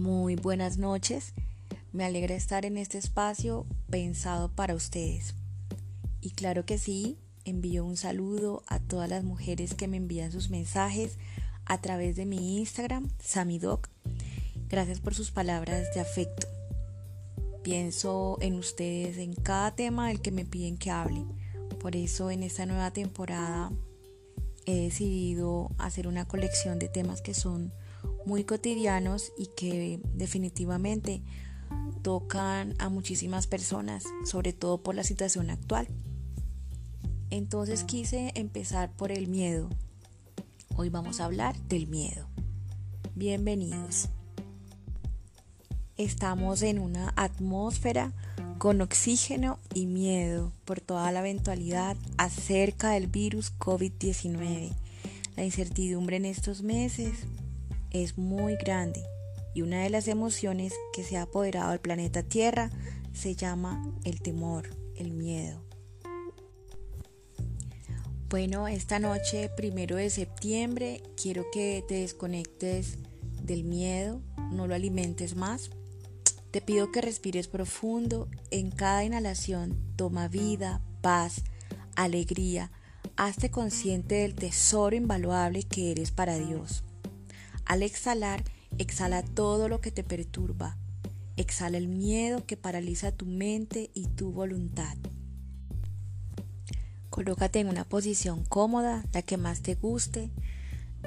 Muy buenas noches. Me alegra estar en este espacio pensado para ustedes. Y claro que sí, envío un saludo a todas las mujeres que me envían sus mensajes a través de mi Instagram, Samidoc. Gracias por sus palabras de afecto. Pienso en ustedes en cada tema del que me piden que hable. Por eso en esta nueva temporada he decidido hacer una colección de temas que son muy cotidianos y que definitivamente tocan a muchísimas personas, sobre todo por la situación actual. Entonces quise empezar por el miedo. Hoy vamos a hablar del miedo. Bienvenidos. Estamos en una atmósfera con oxígeno y miedo por toda la eventualidad acerca del virus COVID-19. La incertidumbre en estos meses es muy grande y una de las emociones que se ha apoderado del planeta Tierra se llama el temor, el miedo. Bueno, esta noche, primero de septiembre, quiero que te desconectes del miedo, no lo alimentes más. Te pido que respires profundo. En cada inhalación toma vida, paz, alegría. Hazte consciente del tesoro invaluable que eres para Dios. Al exhalar, exhala todo lo que te perturba. Exhala el miedo que paraliza tu mente y tu voluntad. Colócate en una posición cómoda, la que más te guste,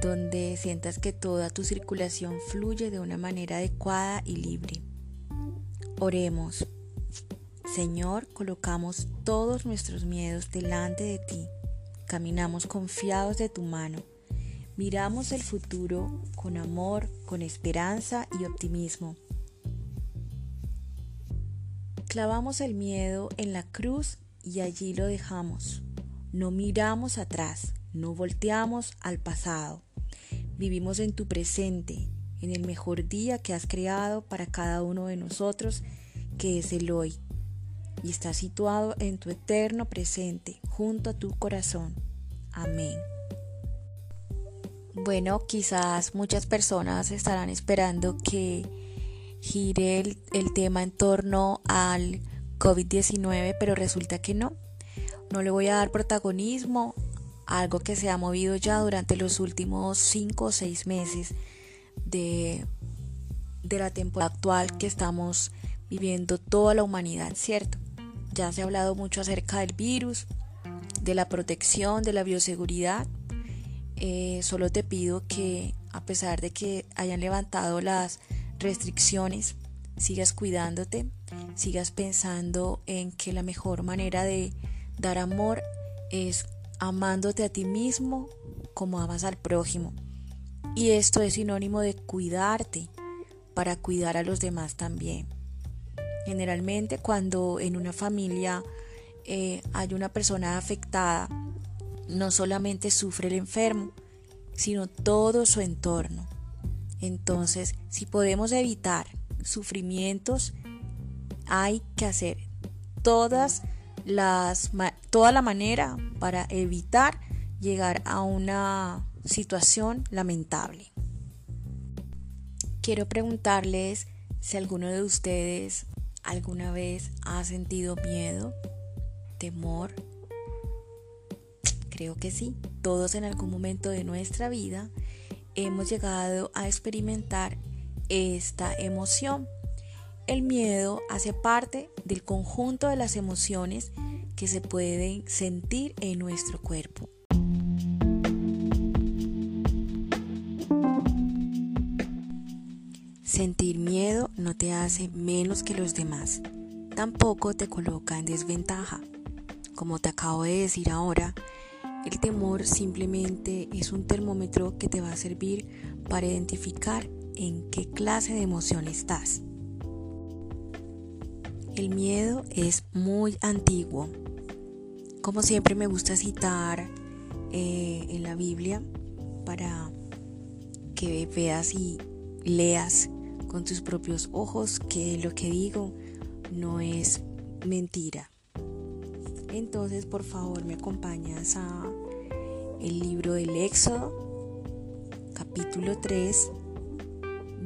donde sientas que toda tu circulación fluye de una manera adecuada y libre. Oremos. Señor, colocamos todos nuestros miedos delante de ti. Caminamos confiados de tu mano Miramos el futuro con amor, con esperanza y optimismo. Clavamos el miedo en la cruz y allí lo dejamos. No miramos atrás, no volteamos al pasado. Vivimos en tu presente, en el mejor día que has creado para cada uno de nosotros, que es el hoy, y está situado en tu eterno presente, junto a tu corazón. Amén. Bueno, quizás muchas personas estarán esperando que gire el, tema en torno al COVID-19, pero resulta que no. No le voy a dar protagonismo a algo que se ha movido ya durante los últimos 5 o 6 meses de, de la temporada actual que estamos viviendo toda la humanidad, ¿cierto? Ya se ha hablado mucho acerca del virus, de la protección, de la bioseguridad, eh, solo te pido que a pesar de que hayan levantado las restricciones, sigas cuidándote, sigas pensando en que la mejor manera de dar amor es amándote a ti mismo como amas al prójimo. Y esto es sinónimo de cuidarte para cuidar a los demás también. Generalmente cuando en una familia eh, hay una persona afectada, no solamente sufre el enfermo, sino todo su entorno. Entonces, si podemos evitar sufrimientos, hay que hacer todas las, toda la manera para evitar llegar a una situación lamentable. Quiero preguntarles si alguno de ustedes alguna vez ha sentido miedo, temor, Creo que sí, todos en algún momento de nuestra vida hemos llegado a experimentar esta emoción. El miedo hace parte del conjunto de las emociones que se pueden sentir en nuestro cuerpo. Sentir miedo no te hace menos que los demás, tampoco te coloca en desventaja. Como te acabo de decir ahora, el temor simplemente es un termómetro que te va a servir para identificar en qué clase de emoción estás. El miedo es muy antiguo. Como siempre me gusta citar eh, en la Biblia para que veas y leas con tus propios ojos que lo que digo no es mentira. Entonces, por favor, me acompañas a el libro del Éxodo, capítulo 3,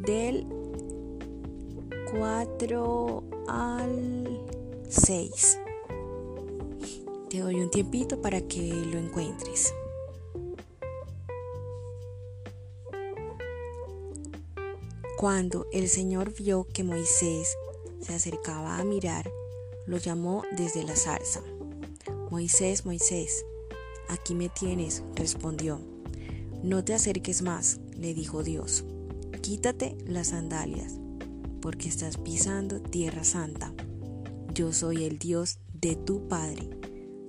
del 4 al 6. Te doy un tiempito para que lo encuentres. Cuando el Señor vio que Moisés se acercaba a mirar, lo llamó desde la zarza. Moisés, Moisés, aquí me tienes, respondió. No te acerques más, le dijo Dios. Quítate las sandalias, porque estás pisando tierra santa. Yo soy el Dios de tu Padre,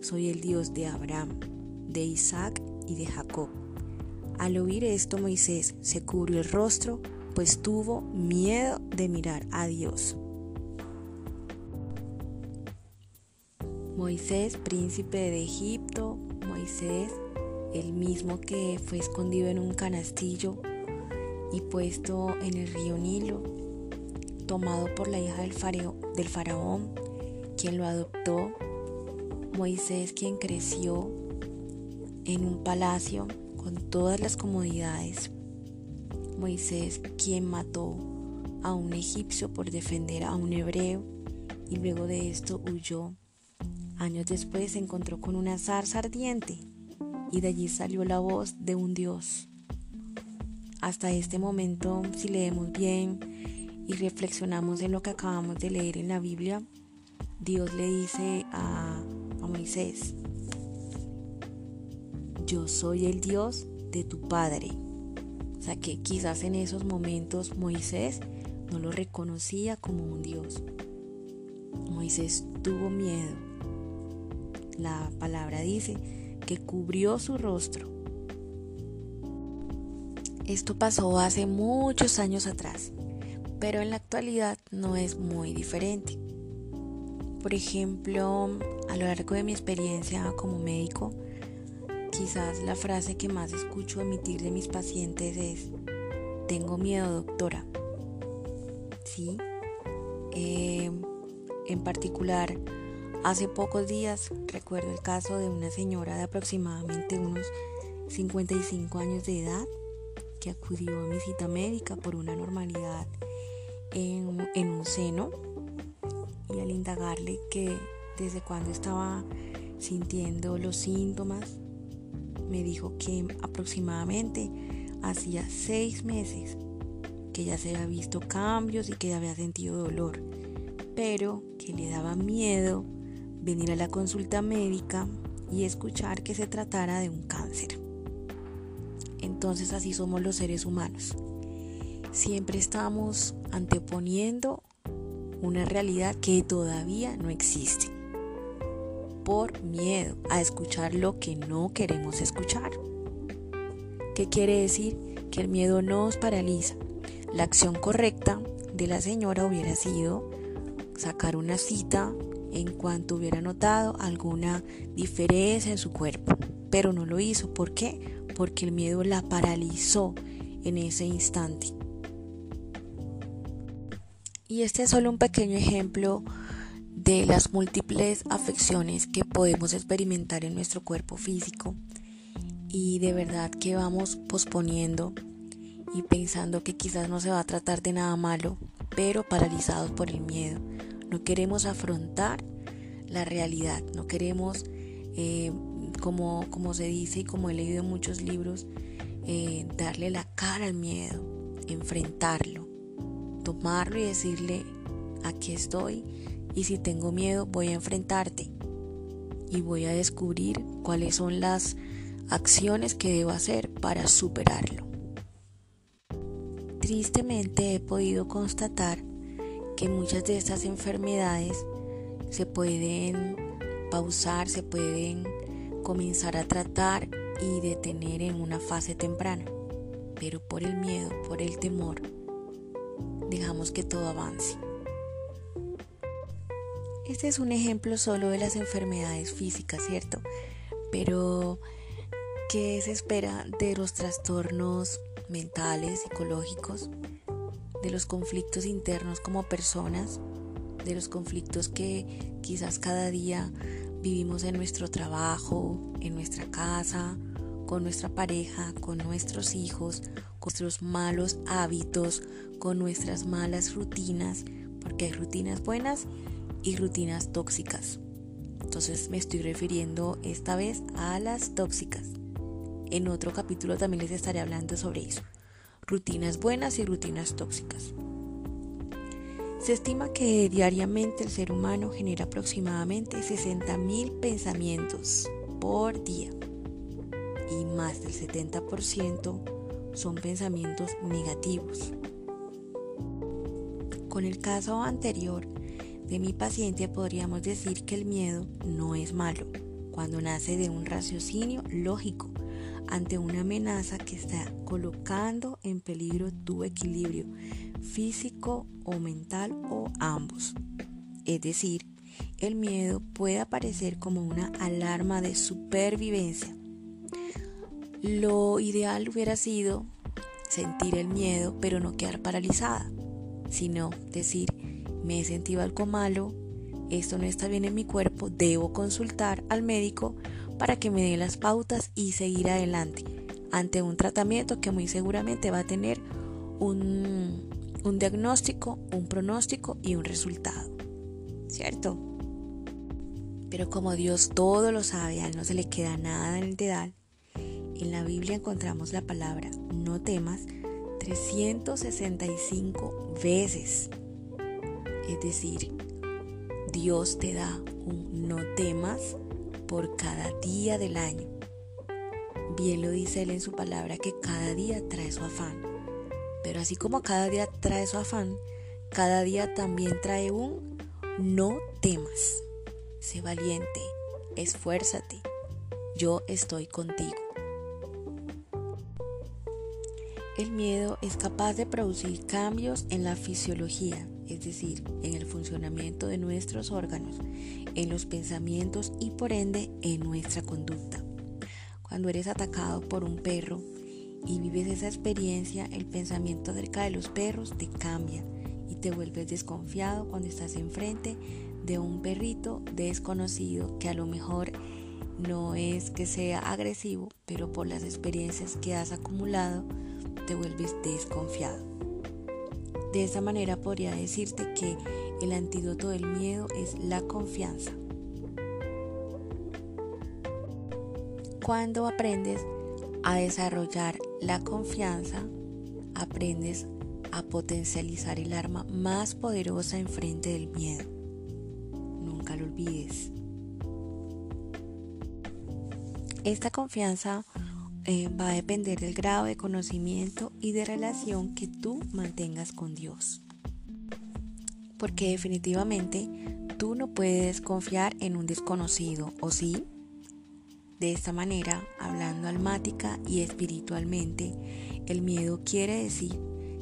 soy el Dios de Abraham, de Isaac y de Jacob. Al oír esto Moisés se cubrió el rostro pues tuvo miedo de mirar a Dios. Moisés, príncipe de Egipto, Moisés, el mismo que fue escondido en un canastillo y puesto en el río Nilo, tomado por la hija del, del faraón, quien lo adoptó, Moisés quien creció en un palacio con todas las comodidades Moisés quien mató a un egipcio por defender a un hebreo y luego de esto huyó. Años después se encontró con una zarza ardiente y de allí salió la voz de un Dios. Hasta este momento, si leemos bien y reflexionamos en lo que acabamos de leer en la Biblia, Dios le dice a, a Moisés, yo soy el Dios de tu Padre o sea que quizás en esos momentos Moisés no lo reconocía como un Dios. Moisés tuvo miedo. La palabra dice que cubrió su rostro. Esto pasó hace muchos años atrás, pero en la actualidad no es muy diferente. Por ejemplo, a lo largo de mi experiencia como médico, Quizás la frase que más escucho emitir de mis pacientes es, tengo miedo doctora. Sí. Em, en particular, hace pocos días recuerdo el caso de una señora de aproximadamente unos 55 años de edad que acudió a mi cita médica por una normalidad en, en un seno y al indagarle que desde cuando estaba sintiendo los síntomas me dijo que aproximadamente hacía seis meses que ya se había visto cambios y que había sentido dolor, pero que le daba miedo venir a la consulta médica y escuchar que se tratara de un cáncer. Entonces así somos los seres humanos. Siempre estamos anteponiendo una realidad que todavía no existe por miedo a escuchar lo que no queremos escuchar. ¿Qué quiere decir? Que el miedo nos paraliza. La acción correcta de la señora hubiera sido sacar una cita en cuanto hubiera notado alguna diferencia en su cuerpo, pero no lo hizo. ¿Por qué? Porque el miedo la paralizó en ese instante. Y este es solo un pequeño ejemplo de las múltiples afecciones que podemos experimentar en nuestro cuerpo físico y de verdad que vamos posponiendo y pensando que quizás no se va a tratar de nada malo, pero paralizados por el miedo. No queremos afrontar la realidad, no queremos, eh, como, como se dice y como he leído en muchos libros, eh, darle la cara al miedo, enfrentarlo, tomarlo y decirle, aquí estoy, y si tengo miedo, voy a enfrentarte y voy a descubrir cuáles son las acciones que debo hacer para superarlo. Tristemente he podido constatar que muchas de estas enfermedades se pueden pausar, se pueden comenzar a tratar y detener en una fase temprana, pero por el miedo, por el temor, dejamos que todo avance. Este es un ejemplo solo de las enfermedades físicas, ¿cierto? Pero, ¿qué se espera de los trastornos mentales, psicológicos, de los conflictos internos como personas, de los conflictos que quizás cada día vivimos en nuestro trabajo, en nuestra casa, con nuestra pareja, con nuestros hijos, con nuestros malos hábitos, con nuestras malas rutinas, porque hay rutinas buenas y rutinas tóxicas. Entonces me estoy refiriendo esta vez a las tóxicas. En otro capítulo también les estaré hablando sobre eso. Rutinas buenas y rutinas tóxicas. Se estima que diariamente el ser humano genera aproximadamente 60.000 pensamientos por día y más del 70% son pensamientos negativos. Con el caso anterior de mi paciente podríamos decir que el miedo no es malo cuando nace de un raciocinio lógico ante una amenaza que está colocando en peligro tu equilibrio físico o mental o ambos. Es decir, el miedo puede aparecer como una alarma de supervivencia. Lo ideal hubiera sido sentir el miedo pero no quedar paralizada, sino decir, me he sentido algo malo, esto no está bien en mi cuerpo, debo consultar al médico para que me dé las pautas y seguir adelante ante un tratamiento que muy seguramente va a tener un, un diagnóstico, un pronóstico y un resultado. ¿Cierto? Pero como Dios todo lo sabe, a Él no se le queda nada en el dedal, en la Biblia encontramos la palabra no temas 365 veces. Es decir, Dios te da un no temas por cada día del año. Bien lo dice Él en su palabra que cada día trae su afán. Pero así como cada día trae su afán, cada día también trae un no temas. Sé valiente, esfuérzate, yo estoy contigo. El miedo es capaz de producir cambios en la fisiología, es decir, en el funcionamiento de nuestros órganos, en los pensamientos y por ende en nuestra conducta. Cuando eres atacado por un perro, y vives esa experiencia, el pensamiento acerca de los perros te cambia y te vuelves desconfiado cuando estás enfrente de un perrito desconocido que a lo mejor no es que sea agresivo, pero por las experiencias que has acumulado te vuelves desconfiado. De esa manera podría decirte que el antídoto del miedo es la confianza. Cuando aprendes a desarrollar la confianza, aprendes a potencializar el arma más poderosa enfrente del miedo. Nunca lo olvides. Esta confianza eh, va a depender del grado de conocimiento y de relación que tú mantengas con Dios. Porque definitivamente tú no puedes confiar en un desconocido, ¿o sí? De esta manera, hablando almática y espiritualmente, el miedo quiere decir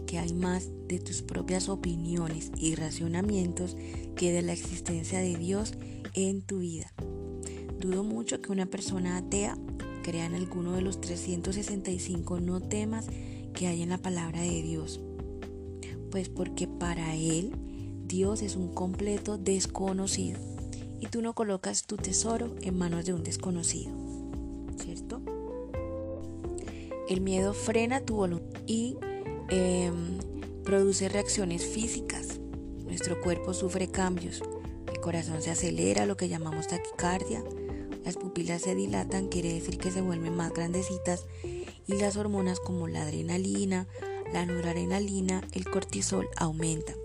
que hay más de tus propias opiniones y racionamientos que de la existencia de Dios en tu vida. Dudo mucho que una persona atea crea en alguno de los 365 no temas que hay en la palabra de Dios. Pues porque para él Dios es un completo desconocido y tú no colocas tu tesoro en manos de un desconocido. ¿Cierto? El miedo frena tu voluntad y em, produce reacciones físicas. Nuestro cuerpo sufre cambios. El corazón se acelera, lo que llamamos taquicardia. Las pupilas se dilatan, quiere decir que se vuelven más grandecitas. Y las hormonas como la adrenalina, la noradrenalina, el cortisol aumentan.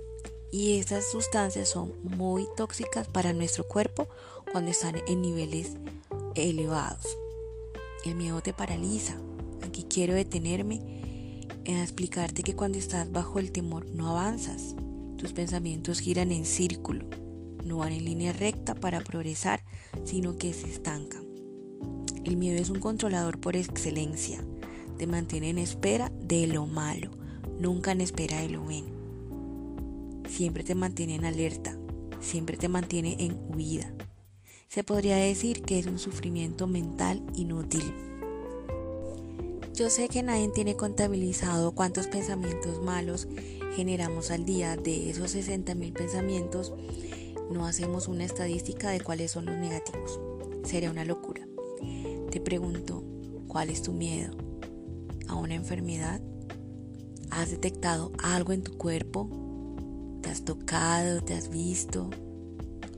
Y estas sustancias son muy tóxicas para nuestro cuerpo cuando están en niveles elevados. El miedo te paraliza. Aquí quiero detenerme en explicarte que cuando estás bajo el temor no avanzas. Tus pensamientos giran en círculo, no van en línea recta para progresar, sino que se estancan. El miedo es un controlador por excelencia. Te mantiene en espera de lo malo, nunca en espera de lo bueno. Siempre te mantiene en alerta, siempre te mantiene en huida. Se podría decir que es un sufrimiento mental inútil. Yo sé que nadie tiene contabilizado cuántos pensamientos malos generamos al día. De esos 60.000 pensamientos, no hacemos una estadística de cuáles son los negativos. Sería una locura. Te pregunto, ¿cuál es tu miedo? ¿A una enfermedad? ¿Has detectado algo en tu cuerpo? te has tocado, te has visto,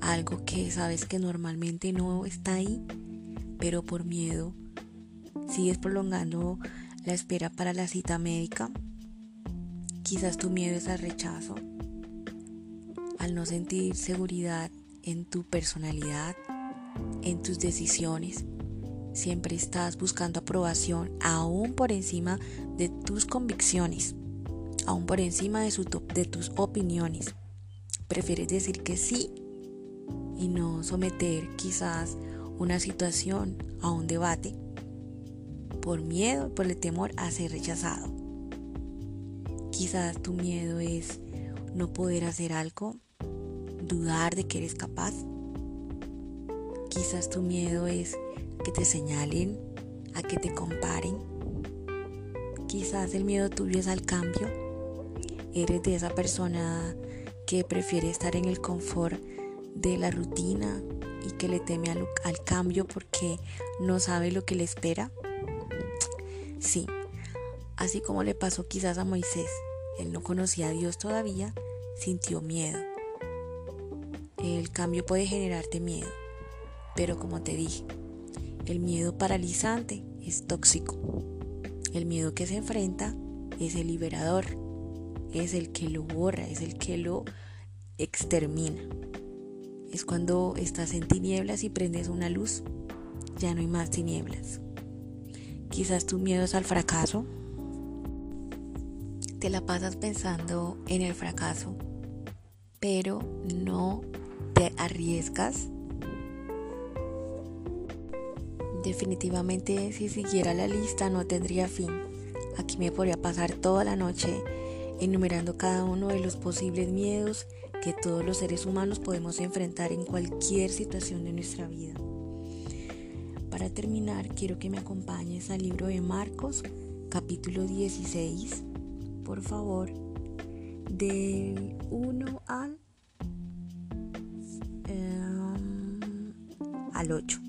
algo que sabes que normalmente no está ahí, pero por miedo sigues prolongando la espera para la cita médica. Quizás tu miedo es al rechazo, al no sentir seguridad en tu personalidad, en tus decisiones. Siempre estás buscando aprobación aún por encima de tus convicciones, aún por encima de, de tus opiniones. Prefieres decir que sí y no someter quizás una situación a un debate por miedo, por el temor a ser rechazado. Quizás tu miedo es no poder hacer algo, dudar de que eres capaz. Quizás tu miedo es que te señalen, a que te comparen. Quizás el miedo tuyo es al cambio. Eres de esa persona que prefiere estar en el confort de la rutina y que le teme al, cambio porque no sabe lo que le espera. Sí, así como le pasó quizás a Moisés, él no conocía a Dios todavía, sintió miedo. El cambio puede generarte miedo, pero como te dije, el miedo paralizante es tóxico. El miedo que se enfrenta es el liberador, es el que lo borra, es el que lo extermina. Es cuando estás en tinieblas y prendes una luz, ya no hay más tinieblas. Quizás tu miedo es al fracaso. Te la pasas pensando en el fracaso, pero no te arriesgas. Definitivamente si siguiera la lista no tendría fin. Aquí me podría pasar toda la noche enumerando cada uno de los posibles miedos que todos los seres humanos podemos enfrentar en cualquier situación de nuestra vida. Para terminar, quiero que me acompañes al libro de Marcos, capítulo 16, por favor, del 1 al, em, al 8.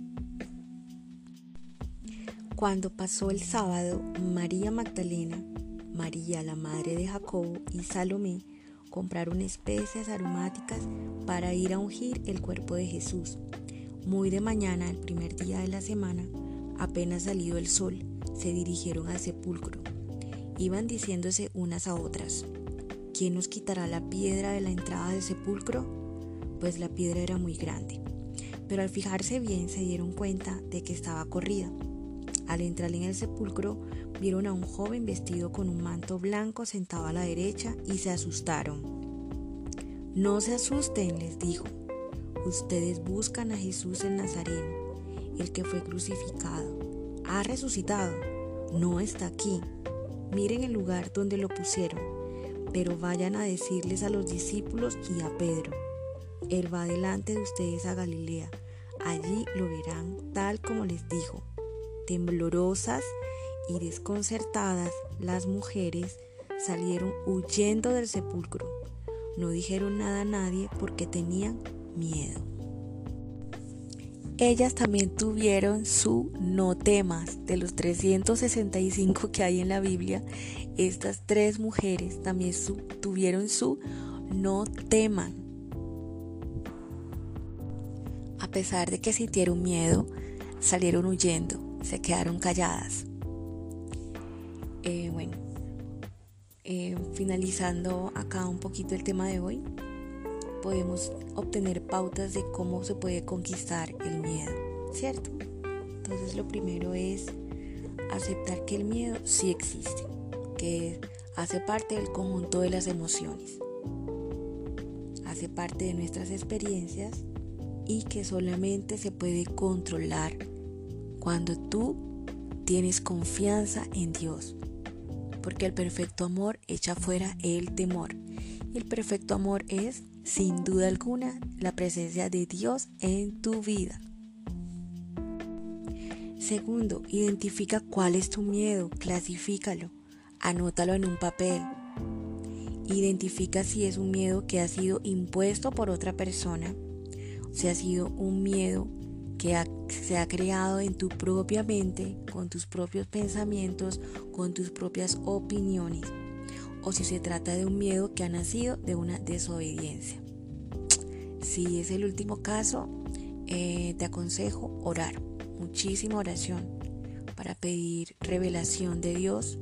Cuando pasó el sábado, María Magdalena, María la madre de Jacobo y Salomé compraron especias aromáticas para ir a ungir el cuerpo de Jesús. Muy de mañana, el primer día de la semana, apenas salido el sol, se dirigieron al sepulcro. Iban diciéndose unas a otras, ¿quién nos quitará la piedra de la entrada del sepulcro? Pues la piedra era muy grande. Pero al fijarse bien se dieron cuenta de que estaba corrida. Al entrar en el sepulcro vieron a un joven vestido con un manto blanco sentado a la derecha y se asustaron. No se asusten, les dijo, Ustedes buscan a Jesús el Nazareno, el que fue crucificado. Ha resucitado. No está aquí. Miren el lugar donde lo pusieron. Pero vayan a decirles a los discípulos y a Pedro. Él va delante de ustedes a Galilea. Allí lo verán tal como les dijo. Temblorosas y desconcertadas, las mujeres salieron huyendo del sepulcro. No dijeron nada a nadie porque tenían miedo. Ellas también tuvieron su no temas de los 365 que hay en la Biblia. Estas tres mujeres también tuvieron su no teman. A pesar de que sintieron miedo, salieron huyendo, se quedaron calladas. Eh, bueno, eh, finalizando acá un poquito el tema de hoy, podemos obtener pautas de cómo se puede conquistar el miedo, ¿cierto? Entonces lo primero es aceptar que el miedo sí existe, que hace parte del conjunto de las emociones, hace parte de nuestras experiencias y que solamente se puede controlar cuando tú tienes confianza en Dios, porque el perfecto amor echa fuera el temor. Y el perfecto amor es sin duda alguna, la presencia de Dios en tu vida. Segundo, identifica cuál es tu miedo, clasifícalo, anótalo en un papel. Identifica si es un miedo que ha sido impuesto por otra persona, si ha sido un miedo que se ha creado en tu propia mente, con tus propios pensamientos, con tus propias opiniones o si se trata de un miedo que ha nacido de una desobediencia. Si es el último caso, eh, te aconsejo orar, muchísima oración para pedir revelación de Dios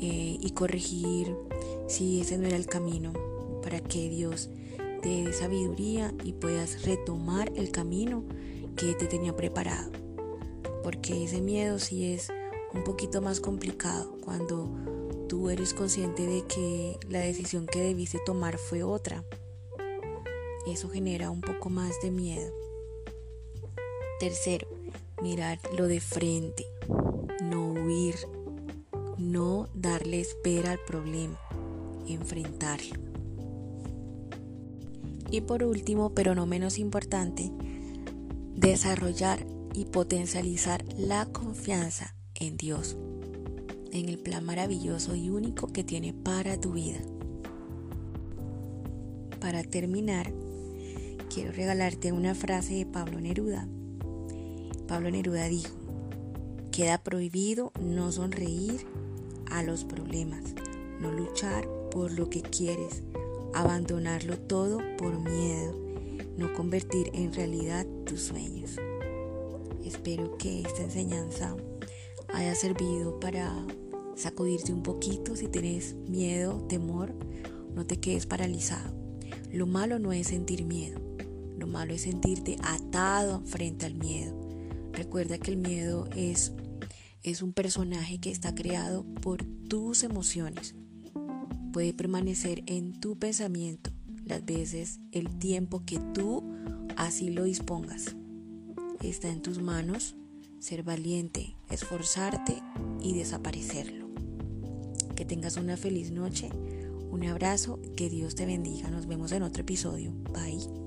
eh, y corregir si ese no era el camino, para que Dios te dé sabiduría y puedas retomar el camino que te tenía preparado. Porque ese miedo sí es un poquito más complicado cuando tú eres consciente de que la decisión que debiste tomar fue otra. Eso genera un poco más de miedo. Tercero, mirar lo de frente, no huir, no darle espera al problema, enfrentarlo. Y por último, pero no menos importante, desarrollar y potencializar la confianza en Dios, en el plan maravilloso y único que tiene para tu vida. Para terminar, quiero regalarte una frase de Pablo Neruda. Pablo Neruda dijo, queda prohibido no sonreír a los problemas, no luchar por lo que quieres, abandonarlo todo por miedo, no convertir en realidad tus sueños. Espero que esta enseñanza haya servido para sacudirte un poquito si tienes miedo, temor, no te quedes paralizado. Lo malo no es sentir miedo, lo malo es sentirte atado frente al miedo. Recuerda que el miedo es, es un personaje que está creado por tus emociones. Puede permanecer en tu pensamiento las veces, el tiempo que tú así lo dispongas. Está en tus manos ser valiente, esforzarte y desaparecerlo. Que tengas una feliz noche, un abrazo, que Dios te bendiga. Nos vemos en otro episodio. Bye.